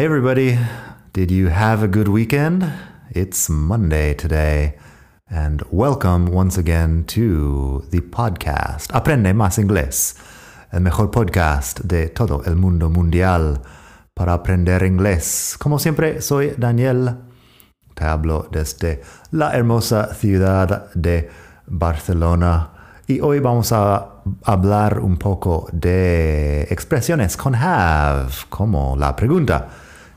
Hey, everybody. Did you have a good weekend? It's Monday today. And welcome once again to the podcast Aprende Más Inglés, el mejor podcast de todo el mundo mundial para aprender inglés. Como siempre, soy Daniel. Te hablo desde la hermosa ciudad de Barcelona. Y hoy vamos a hablar un poco de expresiones con have, como la pregunta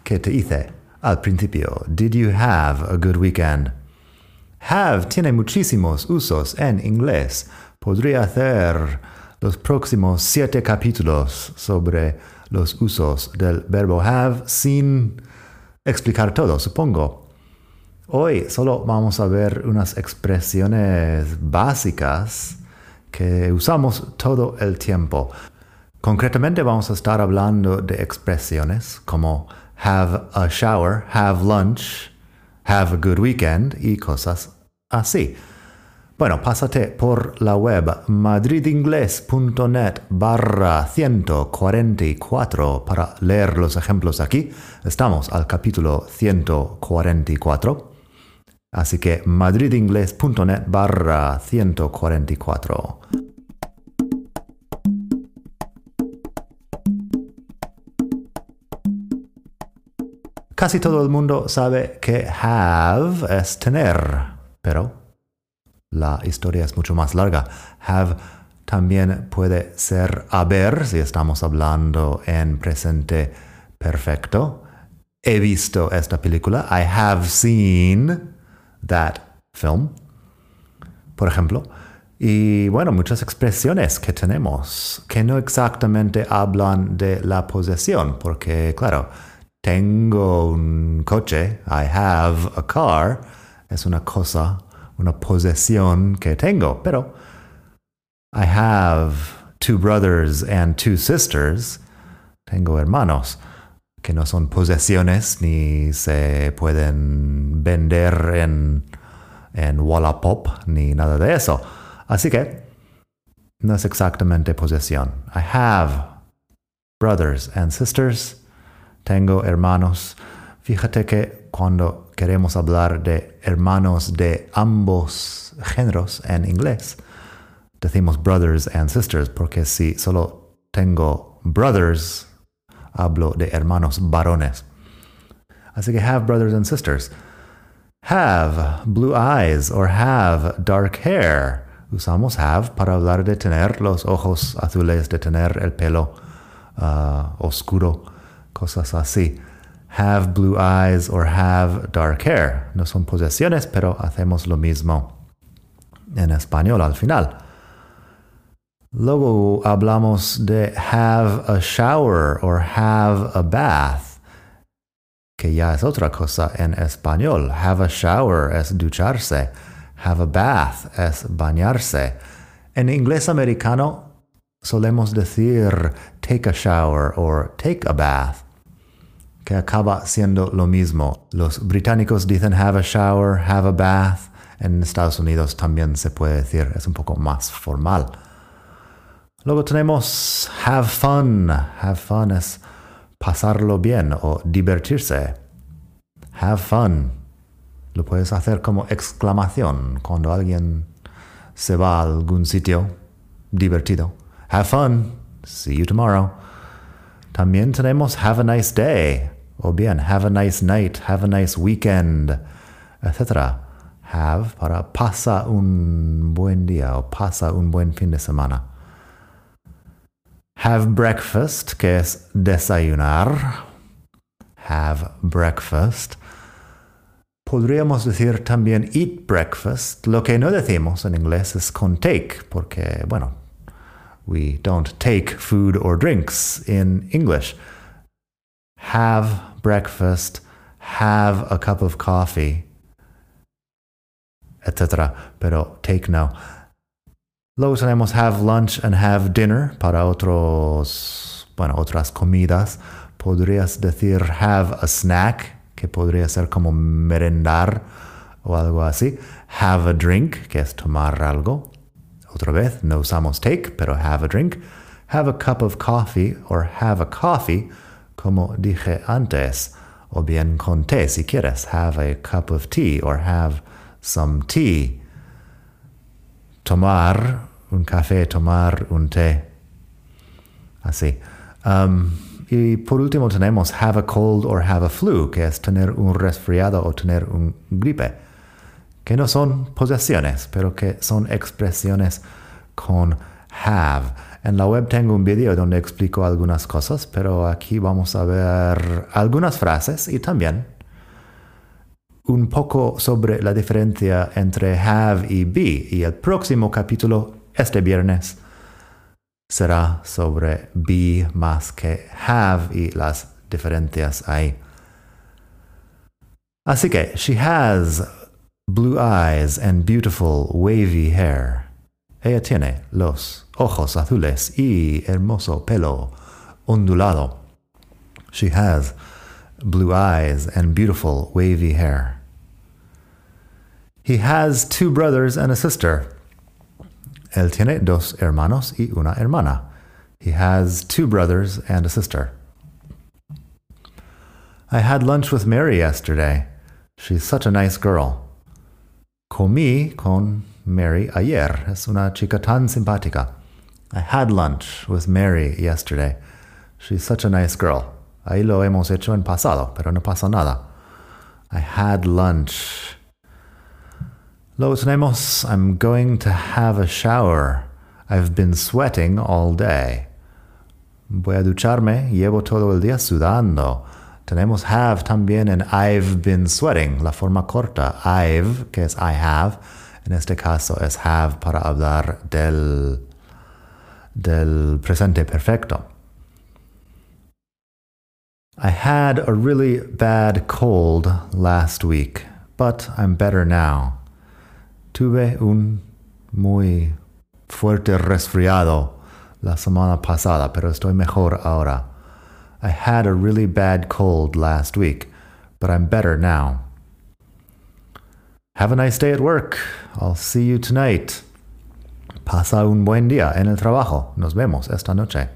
que te hice al principio. Did you have a good weekend? Have tiene muchísimos usos en inglés. Podría hacer los próximos siete capítulos sobre los usos del verbo have sin explicar todo, supongo. Hoy solo vamos a ver unas expresiones básicas que usamos todo el tiempo. Concretamente vamos a estar hablando de expresiones como have a shower, have lunch, have a good weekend y cosas así. Bueno, pásate por la web madridingles.net barra 144 para leer los ejemplos aquí. Estamos al capítulo 144. Así que madridingles.net barra 144. Casi todo el mundo sabe que have es tener, pero la historia es mucho más larga. Have también puede ser haber si estamos hablando en presente perfecto. He visto esta película. I have seen that film, por ejemplo. Y bueno, muchas expresiones que tenemos que no exactamente hablan de la posesión, porque claro, tengo un coche, I have a car, es una cosa, una posesión que tengo, pero I have two brothers and two sisters, tengo hermanos que no son posesiones ni se pueden vender en, en Wallapop ni nada de eso. Así que no es exactamente posesión. I have brothers and sisters. Tengo hermanos. Fíjate que cuando queremos hablar de hermanos de ambos géneros en inglés, decimos brothers and sisters, porque si solo tengo brothers, hablo de hermanos varones. Así que have brothers and sisters. Have blue eyes or have dark hair. Usamos have para hablar de tener los ojos azules, de tener el pelo uh, oscuro, cosas así. Have blue eyes or have dark hair. No son posesiones, pero hacemos lo mismo. en español al final. Luego hablamos de have a shower or have a bath, que ya es otra cosa en español. Have a shower es ducharse. Have a bath es bañarse. En inglés americano solemos decir take a shower or take a bath, que acaba siendo lo mismo. Los británicos dicen have a shower, have a bath. En Estados Unidos también se puede decir, es un poco más formal. Luego tenemos have fun. Have fun es pasarlo bien o divertirse. Have fun. Lo puedes hacer como exclamación cuando alguien se va a algún sitio divertido. Have fun. See you tomorrow. También tenemos have a nice day. O bien have a nice night, have a nice weekend, etc. Have para pasa un buen día o pasa un buen fin de semana. Have breakfast, que es desayunar. Have breakfast. Podríamos decir también eat breakfast. Lo que no decimos en inglés es con take, porque, bueno, we don't take food or drinks in English. Have breakfast, have a cup of coffee, etc. Pero take no. Luego tenemos have lunch and have dinner para otros, bueno, otras comidas. Podrías decir have a snack, que podría ser como merendar o algo así. Have a drink, que es tomar algo. Otra vez, no usamos take, pero have a drink. Have a cup of coffee or have a coffee, como dije antes. O bien con té si quieres. Have a cup of tea or have some tea tomar un café, tomar un té. Así. Um, y por último tenemos have a cold or have a flu, que es tener un resfriado o tener un gripe, que no son posesiones, pero que son expresiones con have. En la web tengo un video donde explico algunas cosas, pero aquí vamos a ver algunas frases y también un poco sobre la diferencia entre have y be. Y el próximo capítulo, este viernes, será sobre be más que have y las diferencias ahí. Así que, she has blue eyes and beautiful wavy hair. Ella tiene los ojos azules y hermoso pelo ondulado. She has blue eyes, and beautiful wavy hair. He has two brothers and a sister. Él tiene dos hermanos y una hermana. He has two brothers and a sister. I had lunch with Mary yesterday. She's such a nice girl. Comí con Mary ayer. Es una chica tan simpática. I had lunch with Mary yesterday. She's such a nice girl. Ahí lo hemos hecho en pasado, pero no pasa nada. I had lunch. Lo tenemos. I'm going to have a shower. I've been sweating all day. Voy a ducharme. Llevo todo el día sudando. Tenemos have también en I've been sweating, la forma corta. I've, que es I have. En este caso es have para hablar del, del presente perfecto. I had a really bad cold last week, but I'm better now. Tuve un muy fuerte resfriado la semana pasada, pero estoy mejor ahora. I had a really bad cold last week, but I'm better now. Have a nice day at work. I'll see you tonight. Pasa un buen día en el trabajo. Nos vemos esta noche.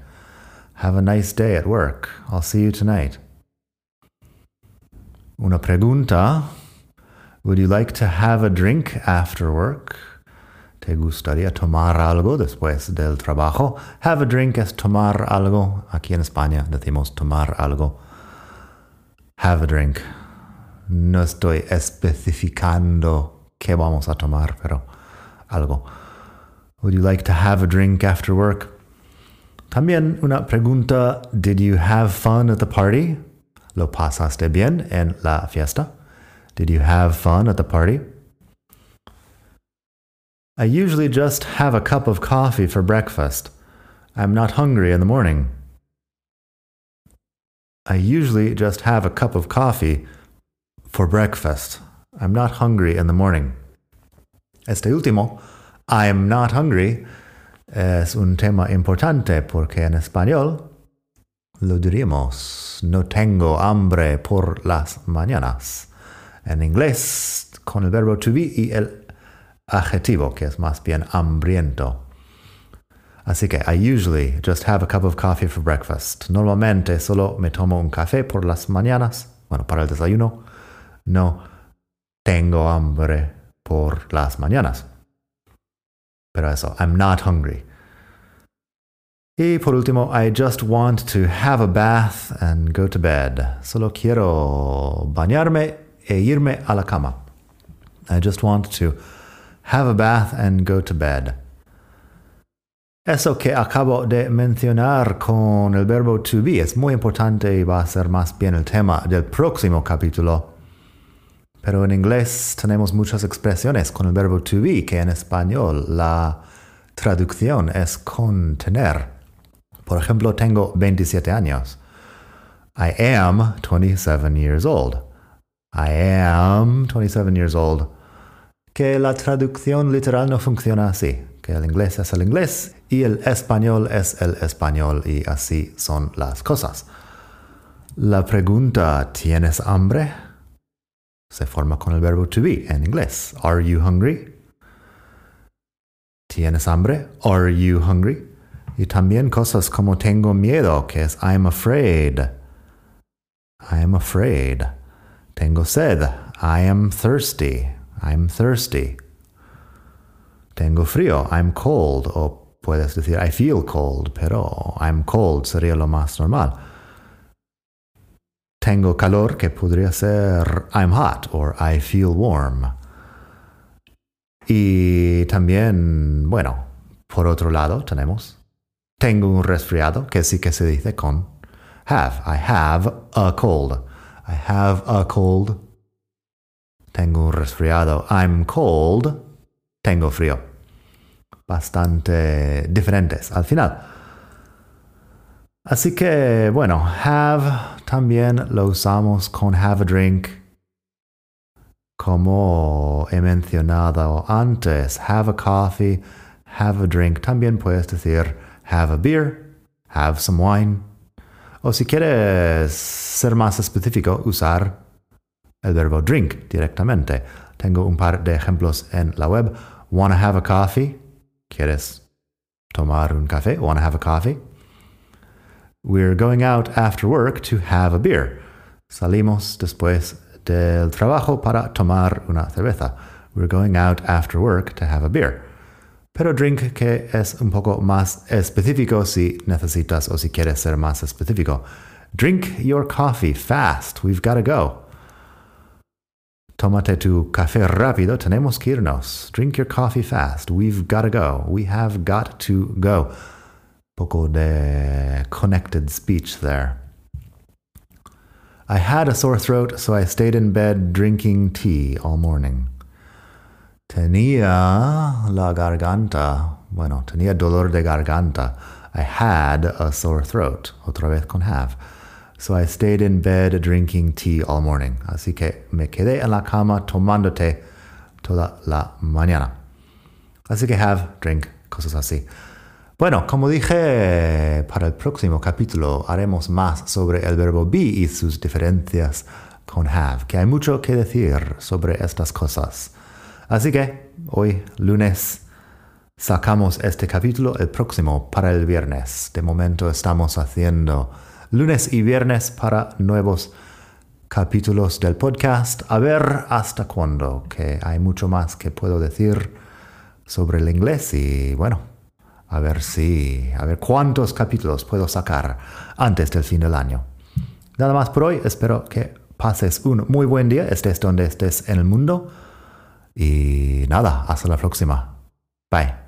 Have a nice day at work. I'll see you tonight. Una pregunta. Would you like to have a drink after work? ¿Te gustaría tomar algo después del trabajo? Have a drink es tomar algo. Aquí en España decimos tomar algo. Have a drink. No estoy especificando qué vamos a tomar, pero algo. Would you like to have a drink after work? También una pregunta. Did you have fun at the party? ¿Lo pasaste bien en la fiesta? Did you have fun at the party? I usually just have a cup of coffee for breakfast. I'm not hungry in the morning. I usually just have a cup of coffee for breakfast. I'm not hungry in the morning. Este último, I'm not hungry, es un tema importante porque en español lo diríamos no tengo hambre por las mañanas. En inglés, con el verbo to be y el adjetivo, que es más bien hambriento. Así que I usually just have a cup of coffee for breakfast. Normalmente solo me tomo un café por las mañanas, bueno, para el desayuno. No tengo hambre por las mañanas. Pero eso, I'm not hungry. Y por último, I just want to have a bath and go to bed. Solo quiero bañarme e irme a la cama. I just want to have a bath and go to bed. Eso que acabo de mencionar con el verbo to be es muy importante y va a ser más bien el tema del próximo capítulo. Pero en inglés tenemos muchas expresiones con el verbo to be que en español la traducción es contener. Por ejemplo, tengo 27 años. I am 27 years old. I am 27 years old. Que la traducción literal no funciona así. Que el inglés es el inglés y el español es el español y así son las cosas. La pregunta ¿tienes hambre? se forma con el verbo to be en inglés. Are you hungry? ¿Tienes hambre? Are you hungry? Y también cosas como tengo miedo, que es I'm afraid. I am afraid. Tengo sed. I am thirsty. I'm thirsty. Tengo frío. I'm cold. O puedes decir I feel cold, pero I'm cold sería lo más normal. Tengo calor, que podría ser I'm hot or I feel warm. Y también, bueno, por otro lado tenemos tengo un resfriado, que sí que se dice con have. I have a cold. I have a cold. Tengo un resfriado. I'm cold. Tengo frío. Bastante diferentes al final. Así que, bueno, have también lo usamos con have a drink. Como he mencionado antes, have a coffee, have a drink. También puedes decir have a beer, have some wine. O si quieres ser más específico, usar el verbo drink directamente. Tengo un par de ejemplos en la web. Wanna have a coffee? ¿Quieres tomar un café? Wanna have a coffee? We're going out after work to have a beer. Salimos después del trabajo para tomar una cerveza. We're going out after work to have a beer. Pero drink que es un poco más específico si necesitas o si quieres ser más específico. Drink your coffee fast. We've got to go. Tómate tu café rápido. Tenemos que irnos. Drink your coffee fast. We've got to go. We have got to go. Poco de connected speech there. I had a sore throat, so I stayed in bed drinking tea all morning. Tenía la garganta, bueno, tenía dolor de garganta. I had a sore throat, otra vez con have. So I stayed in bed drinking tea all morning. Así que me quedé en la cama tomando té toda la mañana. Así que have, drink, cosas así. Bueno, como dije, para el próximo capítulo haremos más sobre el verbo be y sus diferencias con have, que hay mucho que decir sobre estas cosas. Así que hoy, lunes, sacamos este capítulo, el próximo para el viernes. De momento estamos haciendo lunes y viernes para nuevos capítulos del podcast. A ver hasta cuándo, que hay mucho más que puedo decir sobre el inglés y bueno, a ver si, a ver cuántos capítulos puedo sacar antes del fin del año. Nada más por hoy, espero que pases un muy buen día, estés donde estés en el mundo. Y nada, hasta la próxima. Bye.